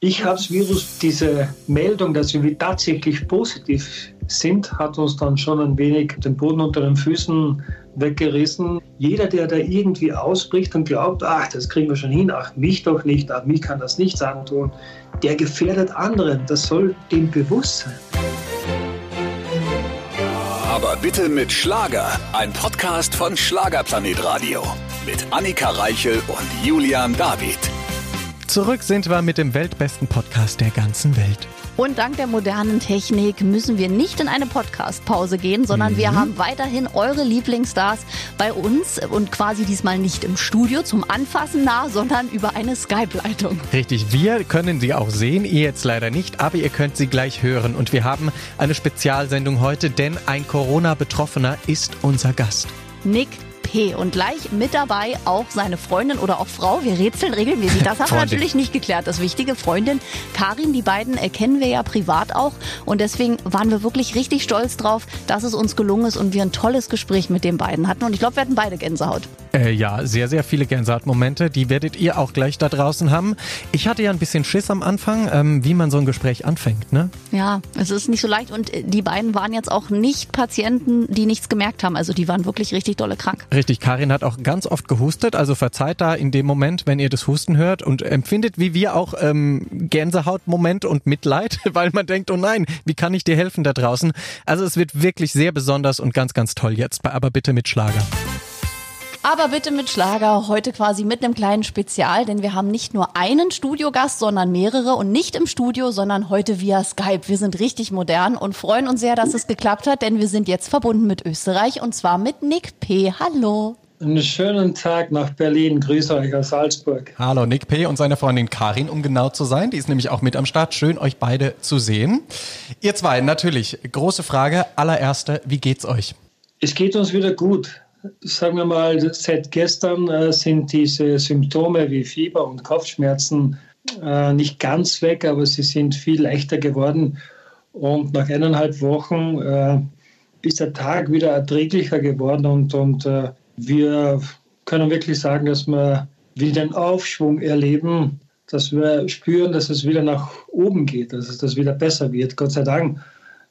Ich habe das Virus, diese Meldung, dass wir tatsächlich positiv sind, hat uns dann schon ein wenig den Boden unter den Füßen weggerissen. Jeder, der da irgendwie ausbricht und glaubt, ach, das kriegen wir schon hin, ach, mich doch nicht, ach, mich kann das nicht antun, der gefährdet anderen. Das soll dem bewusst sein. Aber bitte mit Schlager. Ein Podcast von Schlagerplanet Radio. Mit Annika Reichel und Julian David. Zurück sind wir mit dem weltbesten Podcast der ganzen Welt. Und dank der modernen Technik müssen wir nicht in eine Podcast-Pause gehen, sondern mhm. wir haben weiterhin eure Lieblingsstars bei uns und quasi diesmal nicht im Studio zum Anfassen nah, sondern über eine Skype-Leitung. Richtig, wir können sie auch sehen, ihr jetzt leider nicht, aber ihr könnt sie gleich hören. Und wir haben eine Spezialsendung heute, denn ein Corona-Betroffener ist unser Gast. Nick P. Und gleich mit dabei auch seine Freundin oder auch Frau. Wir rätseln regelmäßig. Das haben wir natürlich nicht geklärt. Das wichtige Freundin Karin, die beiden kennen wir ja privat auch. Und deswegen waren wir wirklich richtig stolz drauf, dass es uns gelungen ist und wir ein tolles Gespräch mit den beiden hatten. Und ich glaube, wir hatten beide Gänsehaut. Äh, ja, sehr, sehr viele Gänsehautmomente. Die werdet ihr auch gleich da draußen haben. Ich hatte ja ein bisschen Schiss am Anfang, ähm, wie man so ein Gespräch anfängt, ne? Ja, es ist nicht so leicht. Und äh, die beiden waren jetzt auch nicht Patienten, die nichts gemerkt haben. Also die waren wirklich richtig dolle krank. Richtig, Karin hat auch ganz oft gehustet, also verzeiht da in dem Moment, wenn ihr das Husten hört und empfindet wie wir auch ähm, Gänsehautmoment und Mitleid, weil man denkt, oh nein, wie kann ich dir helfen da draußen? Also es wird wirklich sehr besonders und ganz, ganz toll jetzt, aber bitte mit Schlager. Aber bitte mit Schlager, heute quasi mit einem kleinen Spezial, denn wir haben nicht nur einen Studiogast, sondern mehrere und nicht im Studio, sondern heute via Skype. Wir sind richtig modern und freuen uns sehr, dass es geklappt hat, denn wir sind jetzt verbunden mit Österreich und zwar mit Nick P. Hallo. Einen schönen Tag nach Berlin. Grüße euch aus Salzburg. Hallo, Nick P. und seine Freundin Karin, um genau zu sein. Die ist nämlich auch mit am Start. Schön, euch beide zu sehen. Ihr zwei, natürlich. Große Frage. Allererste, wie geht's euch? Es geht uns wieder gut sagen wir mal, seit gestern äh, sind diese Symptome wie Fieber und Kopfschmerzen äh, nicht ganz weg, aber sie sind viel leichter geworden. Und nach eineinhalb Wochen äh, ist der Tag wieder erträglicher geworden und, und wir können wirklich sagen, dass wir wieder einen Aufschwung erleben, dass wir spüren, dass es wieder nach oben geht, dass es wieder besser wird, Gott sei Dank.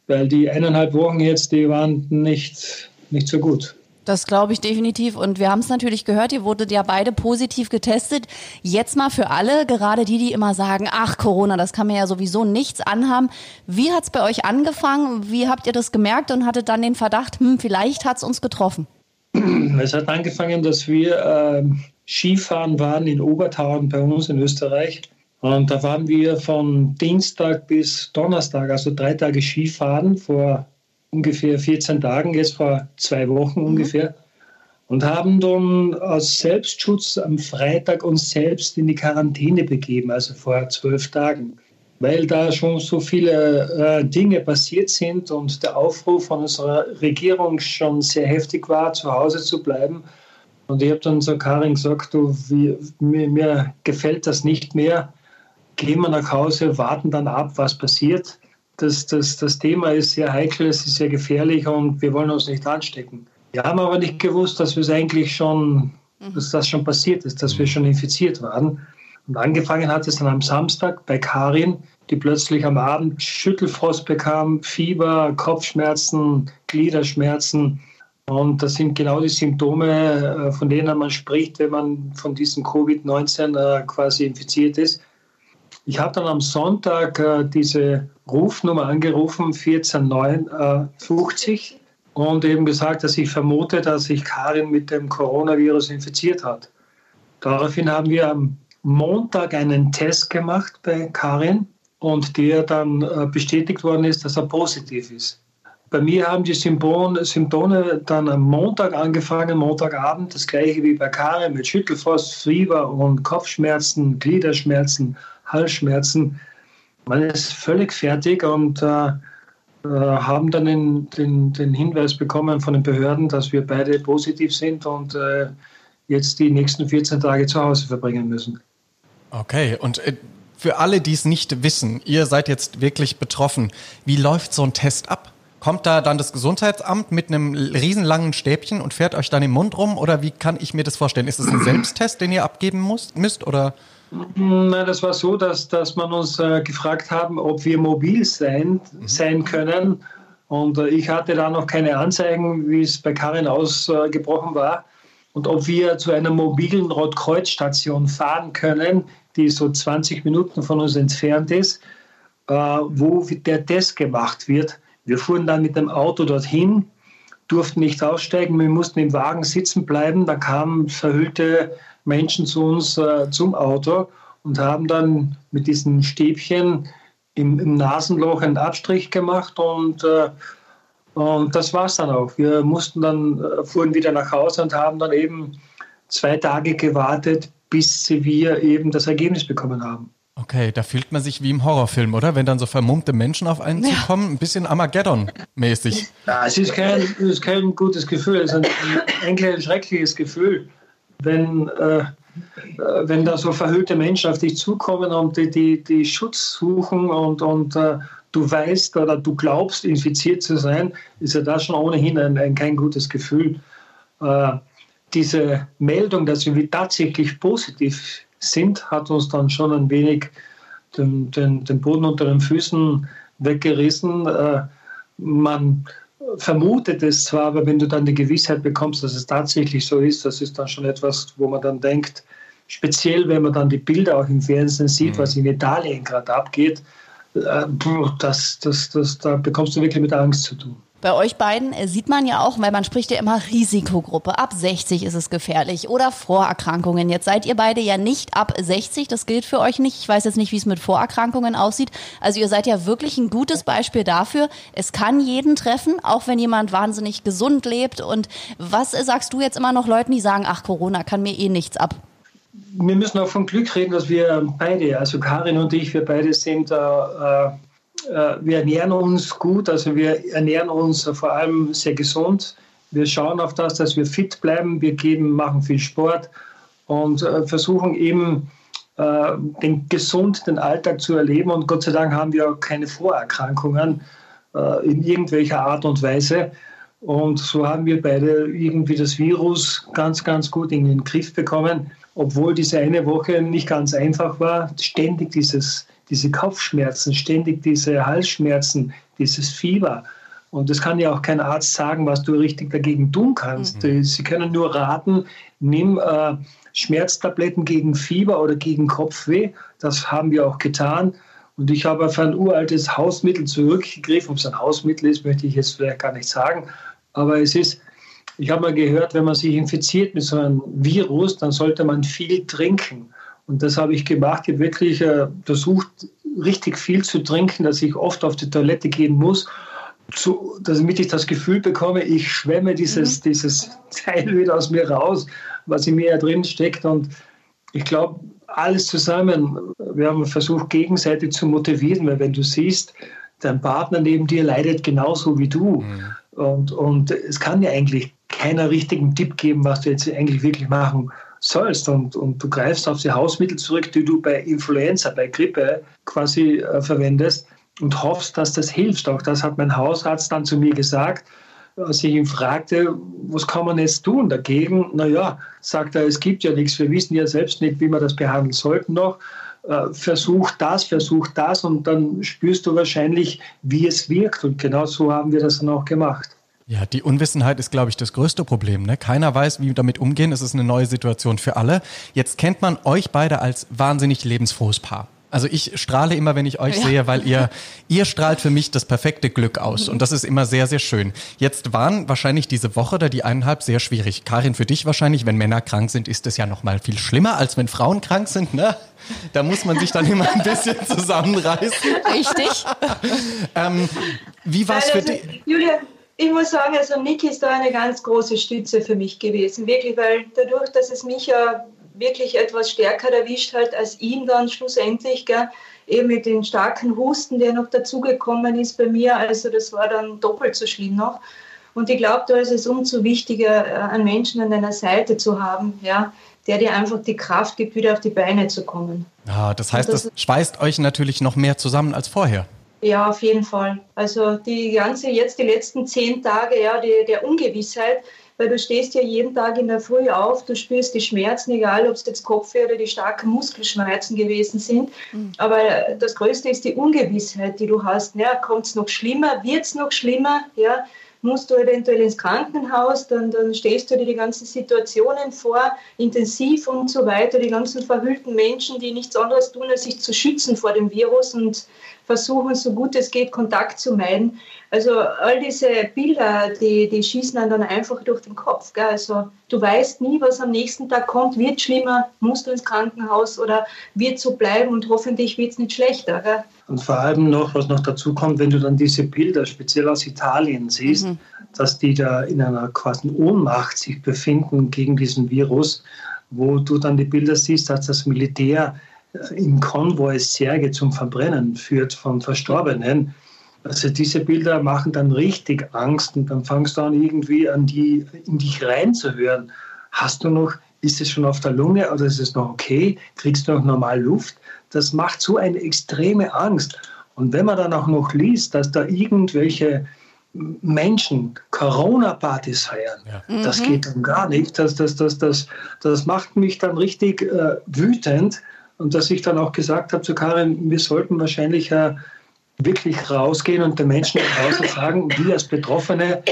Weil die eineinhalb Wochen jetzt, die waren nicht, nicht so gut. Das glaube ich definitiv. Und wir haben es natürlich gehört, ihr wurdet ja beide positiv getestet. Jetzt mal für alle, gerade die, die immer sagen, ach Corona, das kann mir ja sowieso nichts anhaben. Wie hat es bei euch angefangen? Wie habt ihr das gemerkt und hattet dann den Verdacht, hm, vielleicht hat es uns getroffen? Es hat angefangen, dass wir äh, Skifahren waren in Obertauern bei uns in Österreich. Und da waren wir von Dienstag bis Donnerstag, also drei Tage Skifahren vor ungefähr 14 Tagen, jetzt vor zwei Wochen ungefähr, und haben dann aus Selbstschutz am Freitag uns selbst in die Quarantäne begeben, also vor zwölf Tagen, weil da schon so viele äh, Dinge passiert sind und der Aufruf von unserer Regierung schon sehr heftig war, zu Hause zu bleiben. Und ich habe dann so Karin gesagt, du, wie, mir, mir gefällt das nicht mehr. Gehen wir nach Hause, warten dann ab, was passiert das, das, das Thema ist sehr heikel, es ist sehr gefährlich und wir wollen uns nicht anstecken. Wir haben aber nicht gewusst, dass wir es eigentlich schon, mhm. dass das schon passiert ist, dass wir schon infiziert waren. Und angefangen hat es dann am Samstag bei Karin, die plötzlich am Abend Schüttelfrost bekam, Fieber, Kopfschmerzen, Gliederschmerzen. Und das sind genau die Symptome, äh, von denen man spricht, wenn man von diesem Covid-19 äh, quasi infiziert ist. Ich habe dann am Sonntag äh, diese Rufnummer angerufen, 14950, und eben gesagt, dass ich vermute, dass sich Karin mit dem Coronavirus infiziert hat. Daraufhin haben wir am Montag einen Test gemacht bei Karin und der dann äh, bestätigt worden ist, dass er positiv ist. Bei mir haben die Symptome dann am Montag angefangen, Montagabend, das gleiche wie bei Karin mit Schüttelfrost, Fieber und Kopfschmerzen, Gliederschmerzen, Halsschmerzen. Man ist völlig fertig und äh, äh, haben dann den, den, den, Hinweis bekommen von den Behörden, dass wir beide positiv sind und äh, jetzt die nächsten 14 Tage zu Hause verbringen müssen. Okay, und äh, für alle, die es nicht wissen, ihr seid jetzt wirklich betroffen. Wie läuft so ein Test ab? Kommt da dann das Gesundheitsamt mit einem riesenlangen Stäbchen und fährt euch dann im Mund rum? Oder wie kann ich mir das vorstellen? Ist es ein Selbsttest, den ihr abgeben müsst? Oder? Nein, das war so, dass, dass man uns äh, gefragt haben, ob wir mobil sein, mhm. sein können. Und äh, ich hatte da noch keine Anzeigen, wie es bei Karin ausgebrochen war. Und ob wir zu einer mobilen Rotkreuzstation fahren können, die so 20 Minuten von uns entfernt ist, äh, wo der Test gemacht wird. Wir fuhren dann mit dem Auto dorthin, durften nicht aussteigen, wir mussten im Wagen sitzen bleiben. Da kamen verhüllte Menschen zu uns äh, zum Auto und haben dann mit diesen Stäbchen im, im Nasenloch einen Abstrich gemacht und, äh, und das war es dann auch. Wir mussten dann, äh, fuhren wieder nach Hause und haben dann eben zwei Tage gewartet, bis wir eben das Ergebnis bekommen haben. Okay, da fühlt man sich wie im Horrorfilm, oder? Wenn dann so vermummte Menschen auf einen ja. zukommen, ein bisschen Armageddon-mäßig. Ja, es ist kein, es ist kein gutes Gefühl, es ist ein, ein, ein schreckliches Gefühl, wenn, äh, wenn da so verhüllte Menschen auf dich zukommen und die, die, die Schutz suchen und, und äh, du weißt oder du glaubst, infiziert zu sein, ist ja das schon ohnehin ein, ein kein gutes Gefühl. Äh, diese Meldung, dass wir tatsächlich positiv sind, hat uns dann schon ein wenig den, den, den Boden unter den Füßen weggerissen. Äh, man vermutet es zwar, aber wenn du dann die Gewissheit bekommst, dass es tatsächlich so ist, das ist dann schon etwas, wo man dann denkt, speziell wenn man dann die Bilder auch im Fernsehen sieht, mhm. was in Italien gerade abgeht, äh, das, das, das, da bekommst du wirklich mit Angst zu tun. Bei euch beiden äh, sieht man ja auch, weil man spricht ja immer Risikogruppe. Ab 60 ist es gefährlich oder Vorerkrankungen. Jetzt seid ihr beide ja nicht ab 60. Das gilt für euch nicht. Ich weiß jetzt nicht, wie es mit Vorerkrankungen aussieht. Also ihr seid ja wirklich ein gutes Beispiel dafür. Es kann jeden treffen, auch wenn jemand wahnsinnig gesund lebt. Und was sagst du jetzt immer noch Leuten, die sagen, ach, Corona kann mir eh nichts ab? Wir müssen auch von Glück reden, dass wir beide, also Karin und ich, wir beide sind äh, äh, wir ernähren uns gut, also wir ernähren uns vor allem sehr gesund. Wir schauen auf das, dass wir fit bleiben. Wir geben, machen viel Sport und äh, versuchen eben äh, den gesunden Alltag zu erleben. Und Gott sei Dank haben wir auch keine Vorerkrankungen in irgendwelcher Art und Weise. Und so haben wir beide irgendwie das Virus ganz, ganz gut in den Griff bekommen, obwohl diese eine Woche nicht ganz einfach war. Ständig dieses diese Kopfschmerzen, ständig diese Halsschmerzen, dieses Fieber. Und das kann ja auch kein Arzt sagen, was du richtig dagegen tun kannst. Mhm. Sie können nur raten, nimm äh, Schmerztabletten gegen Fieber oder gegen Kopfweh. Das haben wir auch getan. Und ich habe auf ein uraltes Hausmittel zurückgegriffen. Ob es ein Hausmittel ist, möchte ich jetzt vielleicht gar nicht sagen. Aber es ist, ich habe mal gehört, wenn man sich infiziert mit so einem Virus, dann sollte man viel trinken. Und das habe ich gemacht. Ich habe wirklich äh, versucht, richtig viel zu trinken, dass ich oft auf die Toilette gehen muss, zu, damit ich das Gefühl bekomme, ich schwemme dieses, mhm. dieses Teil wieder aus mir raus, was in mir ja drin steckt. Und ich glaube, alles zusammen, wir haben versucht, gegenseitig zu motivieren, weil wenn du siehst, dein Partner neben dir leidet genauso wie du. Mhm. Und, und es kann ja eigentlich keiner richtigen Tipp geben, was du jetzt eigentlich wirklich machen sollst. Und, und du greifst auf die Hausmittel zurück, die du bei Influenza, bei Grippe quasi äh, verwendest und hoffst, dass das hilft. Auch das hat mein Hausarzt dann zu mir gesagt, als ich ihn fragte, was kann man jetzt tun dagegen? Naja, sagt er, es gibt ja nichts. Wir wissen ja selbst nicht, wie wir das behandeln sollten noch. Äh, versuch das, versuch das und dann spürst du wahrscheinlich, wie es wirkt. Und genau so haben wir das dann auch gemacht. Ja, die Unwissenheit ist, glaube ich, das größte Problem. Ne? Keiner weiß, wie damit umgehen. Es ist eine neue Situation für alle. Jetzt kennt man euch beide als wahnsinnig lebensfrohes Paar. Also ich strahle immer, wenn ich euch ja. sehe, weil ihr, ihr strahlt für mich das perfekte Glück aus. Und das ist immer sehr, sehr schön. Jetzt waren wahrscheinlich diese Woche oder die eineinhalb sehr schwierig. Karin, für dich wahrscheinlich, wenn Männer krank sind, ist es ja noch mal viel schlimmer, als wenn Frauen krank sind, ne? Da muss man sich dann immer ein bisschen zusammenreißen. Richtig. ähm, wie war es für dich? Julia, ich muss sagen, also Niki ist da eine ganz große Stütze für mich gewesen. Wirklich, weil dadurch, dass es mich ja wirklich etwas stärker erwischt hat als ihn dann schlussendlich, gell, eben mit den starken Husten, der noch dazugekommen ist bei mir. Also das war dann doppelt so schlimm noch. Und ich glaube, da ist es umso wichtiger, äh, einen Menschen an deiner Seite zu haben, ja, der dir einfach die Kraft gibt, wieder auf die Beine zu kommen. Ja, das heißt, das, das schweißt euch natürlich noch mehr zusammen als vorher. Ja, auf jeden Fall. Also die ganze, jetzt die letzten zehn Tage, ja, die, der Ungewissheit, weil du stehst ja jeden Tag in der Früh auf, du spürst die Schmerzen, egal ob es jetzt Kopfweh oder die starken Muskelschmerzen gewesen sind. Mhm. Aber das Größte ist die Ungewissheit, die du hast. Ja, Kommt es noch schlimmer? Wird es noch schlimmer? Ja, musst du eventuell ins Krankenhaus, dann, dann stellst du dir die ganzen Situationen vor, intensiv und so weiter, die ganzen verhüllten Menschen, die nichts anderes tun, als sich zu schützen vor dem Virus und versuchen, so gut es geht, Kontakt zu meiden. Also all diese Bilder, die, die schießen dann einfach durch den Kopf. Gell? Also du weißt nie, was am nächsten Tag kommt. Wird schlimmer, musst du ins Krankenhaus oder wird so bleiben und hoffentlich wird es nicht schlechter. Gell? Und vor allem noch, was noch dazu kommt, wenn du dann diese Bilder, speziell aus Italien siehst, mhm. dass die da in einer quasi Ohnmacht sich befinden gegen diesen Virus, wo du dann die Bilder siehst, dass das Militär äh, im Konvoi Särge zum Verbrennen führt von Verstorbenen. Also diese Bilder machen dann richtig Angst und dann fangst du an, irgendwie an die, in dich reinzuhören. Hast du noch, ist es schon auf der Lunge oder ist es noch okay? Kriegst du noch normal Luft? das macht so eine extreme Angst. Und wenn man dann auch noch liest, dass da irgendwelche Menschen Corona-Partys feiern, ja. das mhm. geht dann gar nicht. Das, das, das, das, das macht mich dann richtig äh, wütend. Und dass ich dann auch gesagt habe zu Karin, wir sollten wahrscheinlich äh, wirklich rausgehen und den Menschen draußen sagen, wir als Betroffene,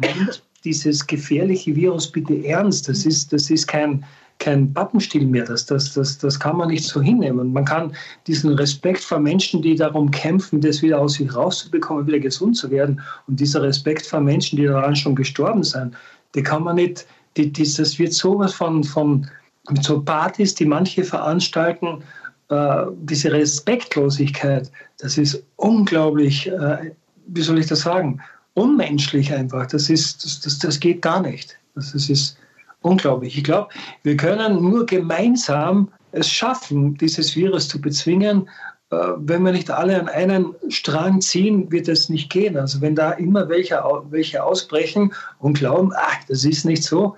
nehmt dieses gefährliche Virus bitte ernst. Das ist, das ist kein, kein Pappenstiel mehr. Das, das, das, das kann man nicht so hinnehmen. Man kann diesen Respekt vor Menschen, die darum kämpfen, das wieder aus sich rauszubekommen, wieder gesund zu werden, und dieser Respekt vor Menschen, die daran schon gestorben sind, die kann man nicht, die, die, das wird sowas von, von mit so Partys, die manche veranstalten, äh, diese Respektlosigkeit, das ist unglaublich, äh, wie soll ich das sagen, unmenschlich einfach. Das, ist, das, das, das geht gar nicht. Das, das ist unglaublich. Ich glaube, wir können nur gemeinsam es schaffen, dieses Virus zu bezwingen. Äh, wenn wir nicht alle an einen Strang ziehen, wird es nicht gehen. Also wenn da immer welche, welche ausbrechen und glauben, ach, das ist nicht so,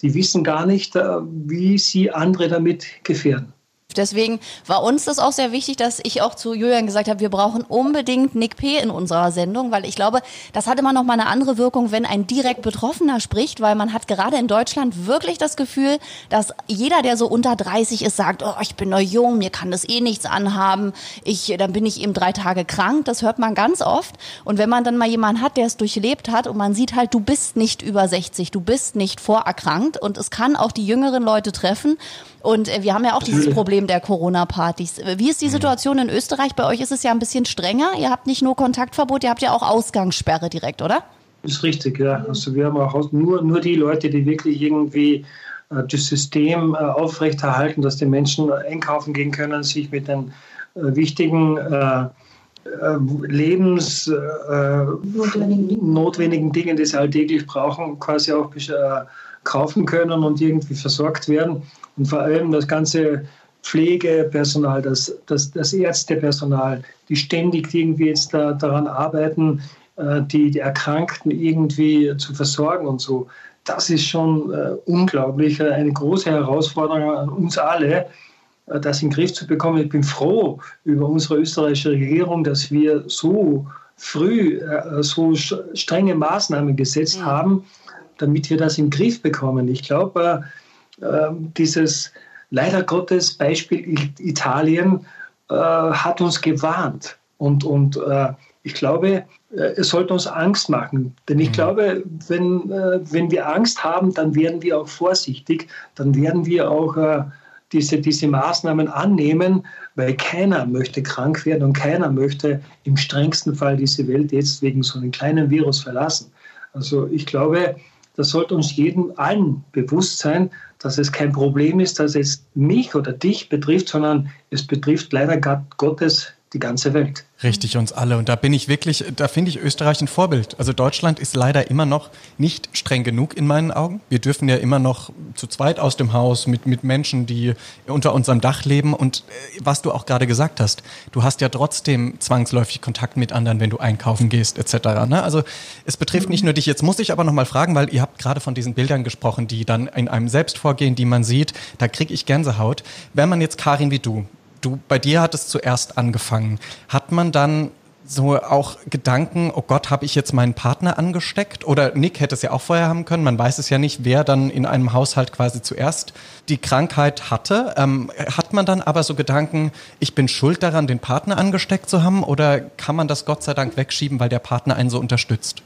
die wissen gar nicht, äh, wie sie andere damit gefährden. Deswegen war uns das auch sehr wichtig, dass ich auch zu Julian gesagt habe, wir brauchen unbedingt Nick P. in unserer Sendung, weil ich glaube, das hat immer noch mal eine andere Wirkung, wenn ein direkt Betroffener spricht, weil man hat gerade in Deutschland wirklich das Gefühl, dass jeder, der so unter 30 ist, sagt, oh, ich bin noch jung, mir kann das eh nichts anhaben, ich, dann bin ich eben drei Tage krank. Das hört man ganz oft. Und wenn man dann mal jemanden hat, der es durchlebt hat und man sieht halt, du bist nicht über 60, du bist nicht vorerkrankt und es kann auch die jüngeren Leute treffen. Und äh, wir haben ja auch dieses Problem der Corona-Partys. Wie ist die mhm. Situation in Österreich? Bei euch ist es ja ein bisschen strenger. Ihr habt nicht nur Kontaktverbot, ihr habt ja auch Ausgangssperre direkt, oder? Ist richtig, ja. Also wir haben auch nur, nur die Leute, die wirklich irgendwie äh, das System äh, aufrechterhalten, dass die Menschen einkaufen gehen können, sich mit den äh, wichtigen äh, äh, Lebens notwendigen Dingen, die sie alltäglich brauchen, quasi auch kaufen können und irgendwie versorgt werden und vor allem das ganze Pflegepersonal, das, das, das Ärztepersonal, die ständig irgendwie jetzt da, daran arbeiten, äh, die, die Erkrankten irgendwie zu versorgen und so. Das ist schon äh, unglaublich, äh, eine große Herausforderung an uns alle, äh, das in den Griff zu bekommen. Ich bin froh über unsere österreichische Regierung, dass wir so früh äh, so strenge Maßnahmen gesetzt mhm. haben, damit wir das in den Griff bekommen. Ich glaube, dieses leider Gottes Beispiel Italien äh, hat uns gewarnt. Und, und äh, ich glaube, äh, es sollte uns Angst machen. Denn ich mhm. glaube, wenn, wenn wir Angst haben, dann werden wir auch vorsichtig, dann werden wir auch diese, diese Maßnahmen annehmen, weil keiner möchte krank werden und keiner möchte im strengsten Fall diese Welt jetzt wegen so einem kleinen Virus verlassen. Also ich glaube, das sollte uns jedem allen bewusst sein, dass es kein Problem ist, dass es mich oder dich betrifft, sondern es betrifft leider Gottes die ganze Welt. Richtig, uns alle. Und da bin ich wirklich, da finde ich Österreich ein Vorbild. Also Deutschland ist leider immer noch nicht streng genug in meinen Augen. Wir dürfen ja immer noch zu zweit aus dem Haus mit, mit Menschen, die unter unserem Dach leben. Und äh, was du auch gerade gesagt hast, du hast ja trotzdem zwangsläufig Kontakt mit anderen, wenn du einkaufen gehst, etc. Ne? Also es betrifft nicht nur dich. Jetzt muss ich aber nochmal fragen, weil ihr habt gerade von diesen Bildern gesprochen, die dann in einem selbst vorgehen, die man sieht. Da kriege ich Gänsehaut. Wenn man jetzt Karin wie du, du, bei dir hat es zuerst angefangen. Hat man dann so auch Gedanken, oh Gott, habe ich jetzt meinen Partner angesteckt? Oder Nick hätte es ja auch vorher haben können. Man weiß es ja nicht, wer dann in einem Haushalt quasi zuerst die Krankheit hatte. Ähm, hat man dann aber so Gedanken, ich bin schuld daran, den Partner angesteckt zu haben? Oder kann man das Gott sei Dank wegschieben, weil der Partner einen so unterstützt?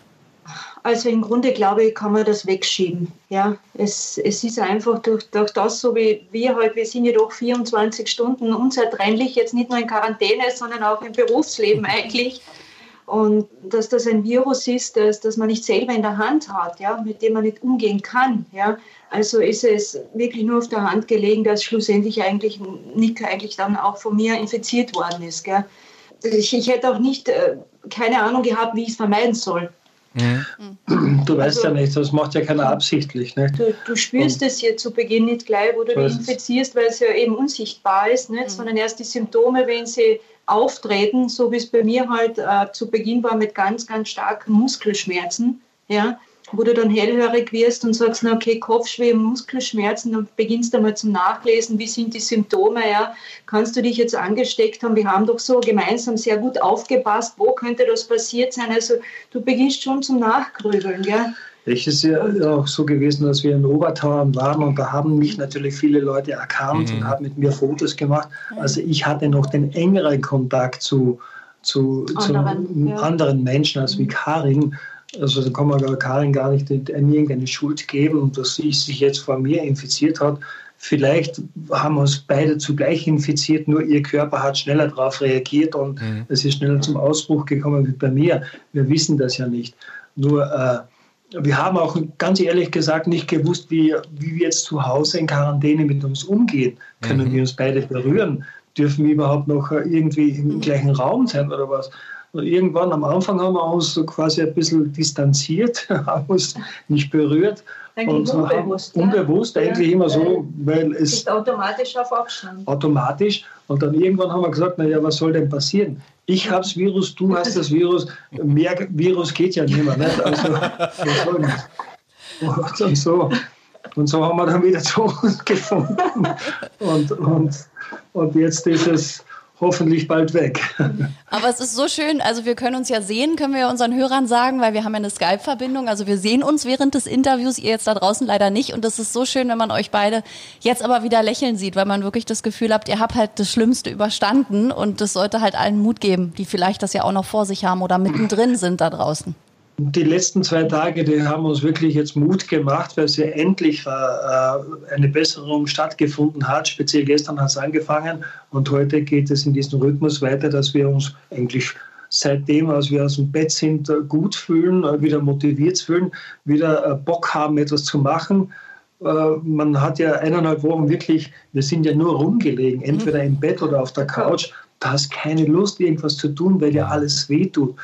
Also im Grunde glaube ich, kann man das wegschieben. Ja, es, es ist einfach durch, durch das, so wie wir halt, wir sind ja doch 24 Stunden unzertrennlich, jetzt nicht nur in Quarantäne, sondern auch im Berufsleben eigentlich. Und dass das ein Virus ist, das, das man nicht selber in der Hand hat, ja, mit dem man nicht umgehen kann. Ja. Also ist es wirklich nur auf der Hand gelegen, dass schlussendlich eigentlich Nick eigentlich dann auch von mir infiziert worden ist. Gell. Ich, ich hätte auch nicht äh, keine Ahnung gehabt, wie ich es vermeiden soll. Mhm. Du weißt also, ja nicht, das macht ja keiner absichtlich. Ne? Du, du spürst es ja zu Beginn nicht gleich, wo du dich infizierst, weil es ja eben unsichtbar ist, nicht? Mhm. sondern erst die Symptome, wenn sie auftreten, so wie es bei mir halt äh, zu Beginn war mit ganz, ganz starken Muskelschmerzen. Ja? Wo du dann hellhörig wirst und sagst, na okay, Kopfschweh, Muskelschmerzen, dann beginnst du mal zum Nachlesen, wie sind die Symptome, ja, kannst du dich jetzt angesteckt haben, wir haben doch so gemeinsam sehr gut aufgepasst, wo könnte das passiert sein, also du beginnst schon zum Nachgrübeln, ja. Es ist ja auch so gewesen, dass wir in Obertauern waren und da haben mich natürlich viele Leute erkannt mhm. und haben mit mir Fotos gemacht. Also ich hatte noch den engeren Kontakt zu, zu, anderen, zu ja. anderen Menschen als wie mhm. Also da kann man Karin gar nicht irgendeine Schuld geben, dass sie sich jetzt vor mir infiziert hat. Vielleicht haben wir uns beide zugleich infiziert, nur ihr Körper hat schneller darauf reagiert und mhm. es ist schneller zum Ausbruch gekommen wie bei mir. Wir wissen das ja nicht. Nur äh, wir haben auch ganz ehrlich gesagt nicht gewusst, wie, wie wir jetzt zu Hause in Quarantäne mit uns umgehen. Können mhm. wir uns beide berühren? Dürfen wir überhaupt noch irgendwie im gleichen Raum sein oder was? Irgendwann am Anfang haben wir uns so quasi ein bisschen distanziert, haben uns nicht berührt. Eigentlich und unbewusst. Ja. Unbewusst, eigentlich ja. immer so, weil es. Ist automatisch auf Abstand. Automatisch. Und dann irgendwann haben wir gesagt, naja, was soll denn passieren? Ich habe das Virus, du hast das Virus. Mehr Virus geht ja nicht mehr. Nicht? Also, und so. Und so haben wir dann wieder zu uns gefunden. Und, und, und jetzt ist es hoffentlich bald weg. Aber es ist so schön, also wir können uns ja sehen, können wir unseren Hörern sagen, weil wir haben ja eine Skype-Verbindung. Also wir sehen uns während des Interviews, ihr jetzt da draußen leider nicht. Und es ist so schön, wenn man euch beide jetzt aber wieder lächeln sieht, weil man wirklich das Gefühl habt, ihr habt halt das Schlimmste überstanden und das sollte halt allen Mut geben, die vielleicht das ja auch noch vor sich haben oder mittendrin sind da draußen. Die letzten zwei Tage, die haben uns wirklich jetzt Mut gemacht, weil es ja endlich äh, eine Besserung stattgefunden hat. Speziell gestern hat es angefangen und heute geht es in diesem Rhythmus weiter, dass wir uns eigentlich seitdem, als wir aus dem Bett sind, äh, gut fühlen, äh, wieder motiviert fühlen, wieder Bock haben, etwas zu machen. Man hat ja eineinhalb Wochen wirklich, wir sind ja nur rumgelegen, entweder im Bett oder auf der Couch. Da hast keine Lust, irgendwas zu tun, weil dir alles wehtut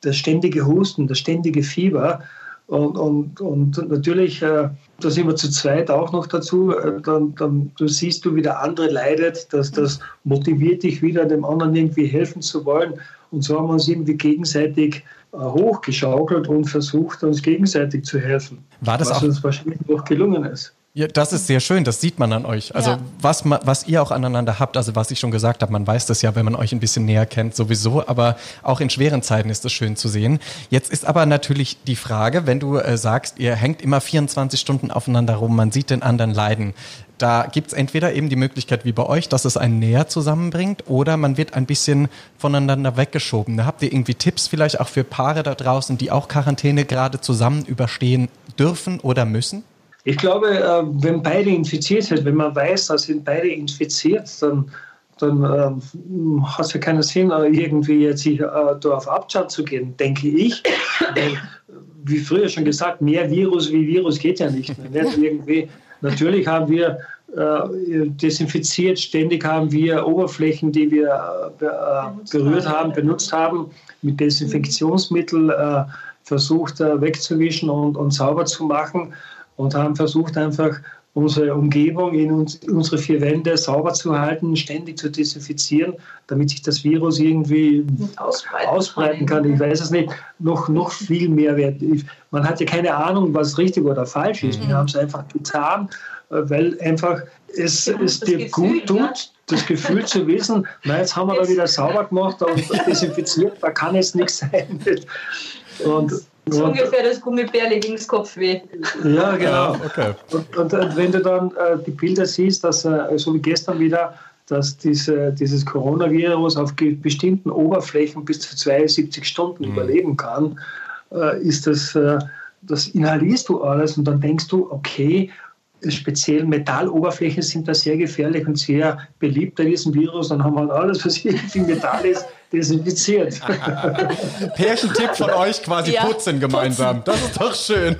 das ständige Husten, das ständige Fieber. Und, und, und natürlich, äh, da sind wir zu zweit auch noch dazu, äh, dann, dann du siehst du, wie der andere leidet, dass das motiviert dich wieder, dem anderen irgendwie helfen zu wollen. Und so haben wir uns irgendwie gegenseitig äh, hochgeschaukelt und versucht, uns gegenseitig zu helfen. War das was auch? uns wahrscheinlich noch gelungen ist. Ja, das ist sehr schön, das sieht man an euch. Also ja. was, was ihr auch aneinander habt, also was ich schon gesagt habe, man weiß das ja, wenn man euch ein bisschen näher kennt, sowieso, aber auch in schweren Zeiten ist es schön zu sehen. Jetzt ist aber natürlich die Frage, wenn du äh, sagst, ihr hängt immer 24 Stunden aufeinander rum, man sieht den anderen leiden. Da gibt es entweder eben die Möglichkeit wie bei euch, dass es einen näher zusammenbringt oder man wird ein bisschen voneinander weggeschoben. Da habt ihr irgendwie Tipps vielleicht auch für Paare da draußen, die auch Quarantäne gerade zusammen überstehen dürfen oder müssen? Ich glaube, äh, wenn beide infiziert sind, wenn man weiß, dass sind beide infiziert, dann, dann äh, hat es ja keinen Sinn, äh, irgendwie jetzt sich, äh, da auf Abstand zu gehen, denke ich. Weil, wie früher schon gesagt, mehr Virus wie Virus geht ja nicht mehr. Nicht? Irgendwie, natürlich haben wir äh, desinfiziert, ständig haben wir Oberflächen, die wir äh, berührt haben, benutzt haben, mit Desinfektionsmittel versucht wegzuwischen und, und sauber zu machen und haben versucht einfach unsere Umgebung, in, uns, unsere vier Wände sauber zu halten, ständig zu desinfizieren, damit sich das Virus irgendwie ausbreiten, ausbreiten kann. Ich weiß es nicht. Noch, noch viel mehr wert. Man hat ja keine Ahnung, was richtig oder falsch ist. Mhm. Wir haben es einfach getan, äh, weil einfach es, es dir Gefühl, gut tut, ja. das Gefühl zu wissen, na, jetzt haben wir da wieder sauber gemacht und desinfiziert, da kann jetzt nichts sein. Und so ungefähr das Gummibärli gegen das Kopfweh. Ja, genau. Okay. Und, und, und, wenn du dann äh, die Bilder siehst, dass äh, so wie gestern wieder, dass diese, dieses Coronavirus auf bestimmten Oberflächen bis zu 72 Stunden mhm. überleben kann, äh, ist das, äh, das inhalierst du alles und dann denkst du, okay, speziell Metalloberflächen sind da sehr gefährlich und sehr beliebt bei diesem Virus. Dann haben wir alles, was irgendwie Metall ist, desinfiziert. Pärchentipp von euch quasi ja, putzen gemeinsam. Putzen. Das ist doch schön.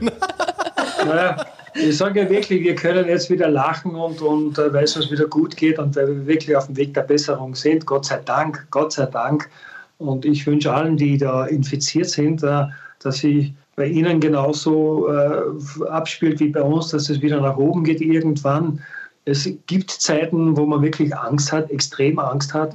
Naja, ich sage ja wirklich, wir können jetzt wieder lachen und, und äh, weil es uns wieder gut geht und weil wir wirklich auf dem Weg der Besserung sind. Gott sei Dank, Gott sei Dank. Und ich wünsche allen, die da infiziert sind, äh, dass sie bei Ihnen genauso äh, abspielt wie bei uns, dass es wieder nach oben geht irgendwann. Es gibt Zeiten, wo man wirklich Angst hat, extrem Angst hat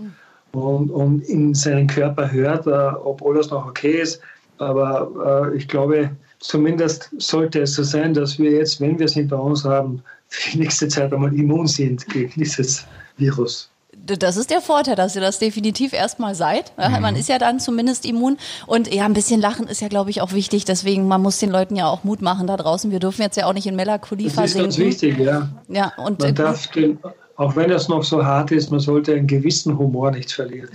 und, und in seinen Körper hört, äh, ob alles noch okay ist. Aber äh, ich glaube, zumindest sollte es so sein, dass wir jetzt, wenn wir es hinter uns haben, für die nächste Zeit einmal immun sind gegen dieses Virus das ist der Vorteil, dass ihr das definitiv erstmal seid. Mhm. Man ist ja dann zumindest immun. Und ja, ein bisschen Lachen ist ja, glaube ich, auch wichtig. Deswegen, man muss den Leuten ja auch Mut machen da draußen. Wir dürfen jetzt ja auch nicht in Melancholie versinken. Das ist ganz wichtig, ja. ja und man darf den, auch wenn es noch so hart ist, man sollte einen gewissen Humor nicht verlieren.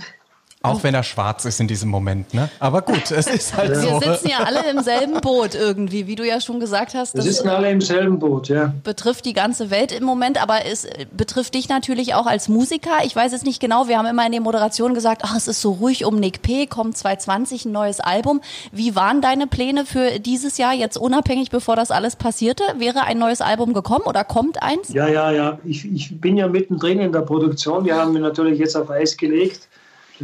Auch wenn er schwarz ist in diesem Moment, ne? Aber gut, es ist halt ja. so. Wir sitzen ja alle im selben Boot irgendwie, wie du ja schon gesagt hast. Wir sitzen alle im selben Boot, ja. Betrifft die ganze Welt im Moment, aber es betrifft dich natürlich auch als Musiker. Ich weiß es nicht genau, wir haben immer in der Moderation gesagt, ach, es ist so ruhig um Nick P., kommt 2020 ein neues Album. Wie waren deine Pläne für dieses Jahr, jetzt unabhängig, bevor das alles passierte? Wäre ein neues Album gekommen oder kommt eins? Ja, ja, ja. Ich, ich bin ja mittendrin in der Produktion. Wir haben natürlich jetzt auf Eis gelegt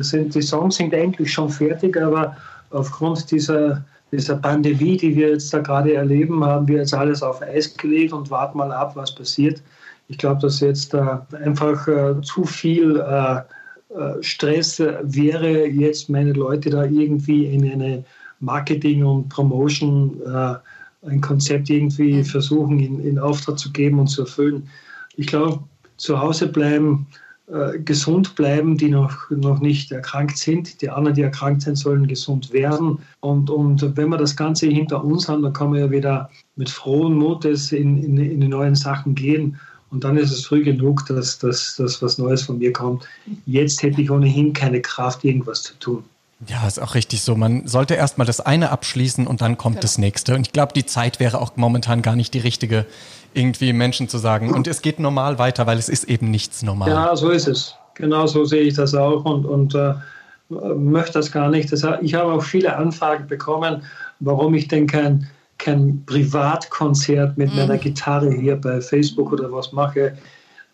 sind, die Songs sind eigentlich schon fertig, aber aufgrund dieser, dieser Pandemie, die wir jetzt da gerade erleben, haben wir jetzt alles auf Eis gelegt und warten mal ab, was passiert. Ich glaube, dass jetzt äh, einfach äh, zu viel äh, äh Stress wäre, jetzt meine Leute da irgendwie in eine Marketing und Promotion äh, ein Konzept irgendwie mhm. versuchen in, in Auftrag zu geben und zu erfüllen. Ich glaube, zu Hause bleiben, äh, gesund bleiben, die noch, noch nicht erkrankt sind. Die anderen, die erkrankt sind, sollen gesund werden. Und, und wenn wir das Ganze hinter uns haben, dann kann man ja wieder mit frohen Mutes in, in, in die neuen Sachen gehen. Und dann ist es früh genug, dass, dass, dass was Neues von mir kommt. Jetzt hätte ich ohnehin keine Kraft, irgendwas zu tun. Ja, ist auch richtig so. Man sollte erstmal das eine abschließen und dann kommt genau. das nächste. Und ich glaube, die Zeit wäre auch momentan gar nicht die richtige, irgendwie Menschen zu sagen. Und es geht normal weiter, weil es ist eben nichts normal. Ja, so ist es. Genau so sehe ich das auch und, und äh, möchte das gar nicht. Das, ich habe auch viele Anfragen bekommen, warum ich denn kein, kein Privatkonzert mit mhm. meiner Gitarre hier bei Facebook oder was mache.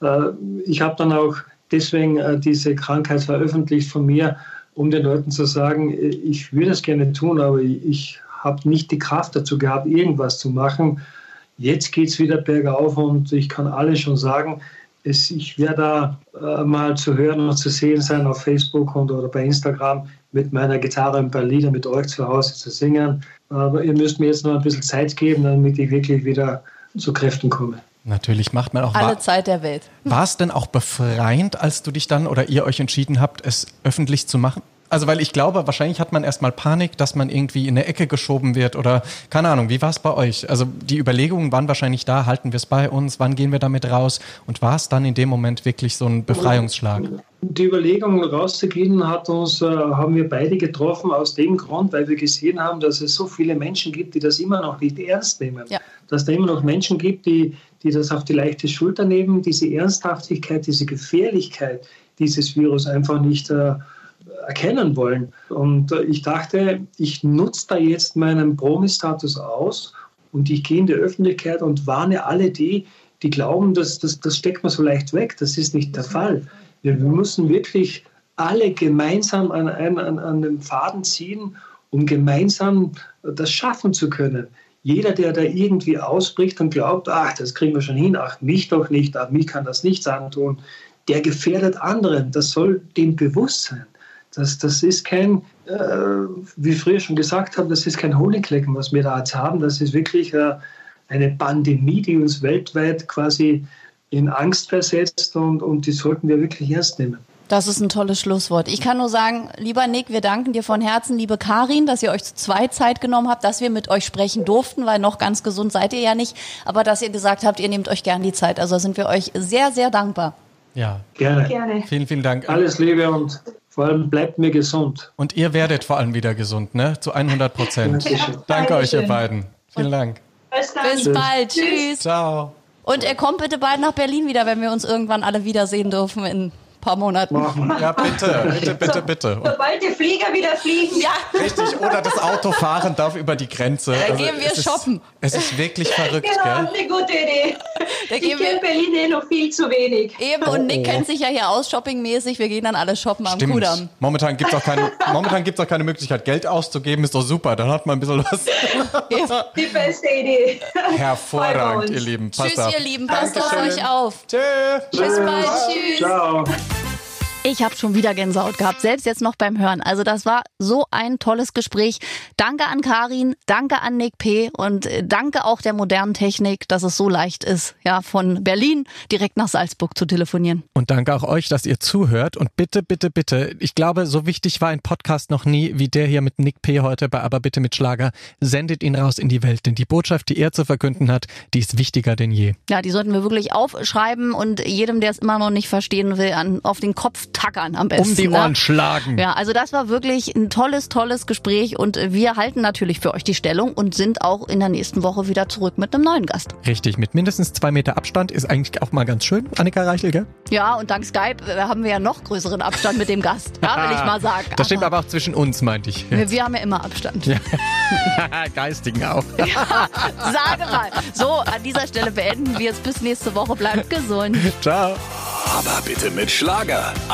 Äh, ich habe dann auch deswegen äh, diese Krankheit veröffentlicht von mir, um den Leuten zu sagen, ich würde es gerne tun, aber ich habe nicht die Kraft dazu gehabt, irgendwas zu machen. Jetzt geht es wieder bergauf und ich kann alles schon sagen, es, ich werde da äh, mal zu hören und zu sehen sein auf Facebook und, oder bei Instagram mit meiner Gitarre ein paar Lieder mit euch zu Hause zu singen. Aber ihr müsst mir jetzt noch ein bisschen Zeit geben, damit ich wirklich wieder zu Kräften komme. Natürlich macht man auch. Alle Zeit der Welt. War es denn auch befreiend, als du dich dann oder ihr euch entschieden habt, es öffentlich zu machen? Also weil ich glaube, wahrscheinlich hat man erstmal Panik, dass man irgendwie in eine Ecke geschoben wird oder keine Ahnung, wie war es bei euch? Also die Überlegungen waren wahrscheinlich da, halten wir es bei uns, wann gehen wir damit raus? Und war es dann in dem Moment wirklich so ein Befreiungsschlag? Die Überlegung rauszugehen hat uns, äh, haben wir beide getroffen aus dem Grund, weil wir gesehen haben, dass es so viele Menschen gibt, die das immer noch nicht ernst nehmen. Ja. Dass da immer noch Menschen gibt, die, die das auf die leichte Schulter nehmen, diese Ernsthaftigkeit, diese Gefährlichkeit dieses Virus einfach nicht äh, erkennen wollen. Und äh, ich dachte, ich nutze da jetzt meinen Promi-Status aus und ich gehe in die Öffentlichkeit und warne alle die, die glauben, dass das, das steckt man so leicht weg. Das ist nicht der Fall. Wir müssen wirklich alle gemeinsam an, an, an den Faden ziehen, um gemeinsam das schaffen zu können. Jeder, der da irgendwie ausbricht und glaubt, ach, das kriegen wir schon hin, ach, mich doch nicht, ach, mich kann das nichts antun, der gefährdet anderen. Das soll dem bewusst sein. Das, das ist kein, äh, wie früher schon gesagt habe, das ist kein Honiglecken, was wir da jetzt haben. Das ist wirklich äh, eine Pandemie, die uns weltweit quasi in Angst versetzt und, und die sollten wir wirklich ernst nehmen. Das ist ein tolles Schlusswort. Ich kann nur sagen, lieber Nick, wir danken dir von Herzen, liebe Karin, dass ihr euch zu zweit Zeit genommen habt, dass wir mit euch sprechen durften, weil noch ganz gesund seid ihr ja nicht, aber dass ihr gesagt habt, ihr nehmt euch gern die Zeit. Also sind wir euch sehr, sehr dankbar. Ja. Gerne. Gerne. Vielen, vielen Dank. Alles Liebe und vor allem bleibt mir gesund. Und ihr werdet vor allem wieder gesund, ne? Zu 100 Prozent. Danke euch, ihr beiden. Vielen Dank. Bis bald. Tschüss. Ciao. Und er kommt bitte bald nach Berlin wieder, wenn wir uns irgendwann alle wiedersehen dürfen in paar Monaten. Machen. Ja, bitte, bitte, bitte, bitte. Und Sobald die Flieger wieder fliegen. Ja, richtig, oder das Auto fahren darf über die Grenze. Da gehen wir es ist, shoppen. Es ist wirklich verrückt, Genau, gell? eine gute Idee. da Ich gehen kenne Berlin eh noch viel zu wenig. eben und Nick kennt sich ja hier aus shoppingmäßig. Wir gehen dann alle shoppen am Stimmt. Kudamm. Momentan gibt es auch, keine- momentan gibt's auch keine Möglichkeit, Geld auszugeben. Ist doch super. Dann hat man ein bisschen was. Die beste Idee. Hervorragend, ihr Lieben. Passt Tschüss, auf. ihr Lieben. Passt auf euch auf. Tschö. Bis bald. Tschüss. Ciao. Ich habe schon wieder Gänsehaut gehabt, selbst jetzt noch beim Hören. Also das war so ein tolles Gespräch. Danke an Karin, danke an Nick P. und äh, danke auch der modernen Technik, dass es so leicht ist, ja, von Berlin direkt nach Salzburg zu telefonieren. Und danke auch euch, dass ihr zuhört. Und bitte, bitte, bitte, ich glaube, so wichtig war ein Podcast noch nie wie der hier mit Nick P. heute bei Aber bitte mit Schlager. Sendet ihn raus in die Welt, denn die Botschaft, die er zu verkünden hat, die ist wichtiger denn je. Ja, die sollten wir wirklich aufschreiben und jedem, der es immer noch nicht verstehen will, an, auf den Kopf tackern am besten. Um die ne? Ohren schlagen. Ja, also das war wirklich ein tolles, tolles Gespräch und wir halten natürlich für euch die Stellung und sind auch in der nächsten Woche wieder zurück mit einem neuen Gast. Richtig, mit mindestens zwei Meter Abstand ist eigentlich auch mal ganz schön. Annika Reichel, gell? Ja, und dank Skype äh, haben wir ja noch größeren Abstand mit dem Gast, ja, will ich mal sagen. Das stimmt aber auch zwischen uns, meinte ich. wir, wir haben ja immer Abstand. Geistigen auch. Sage mal. So, an dieser Stelle beenden wir es. Bis nächste Woche. Bleibt gesund. Ciao. Aber bitte mit Schlager.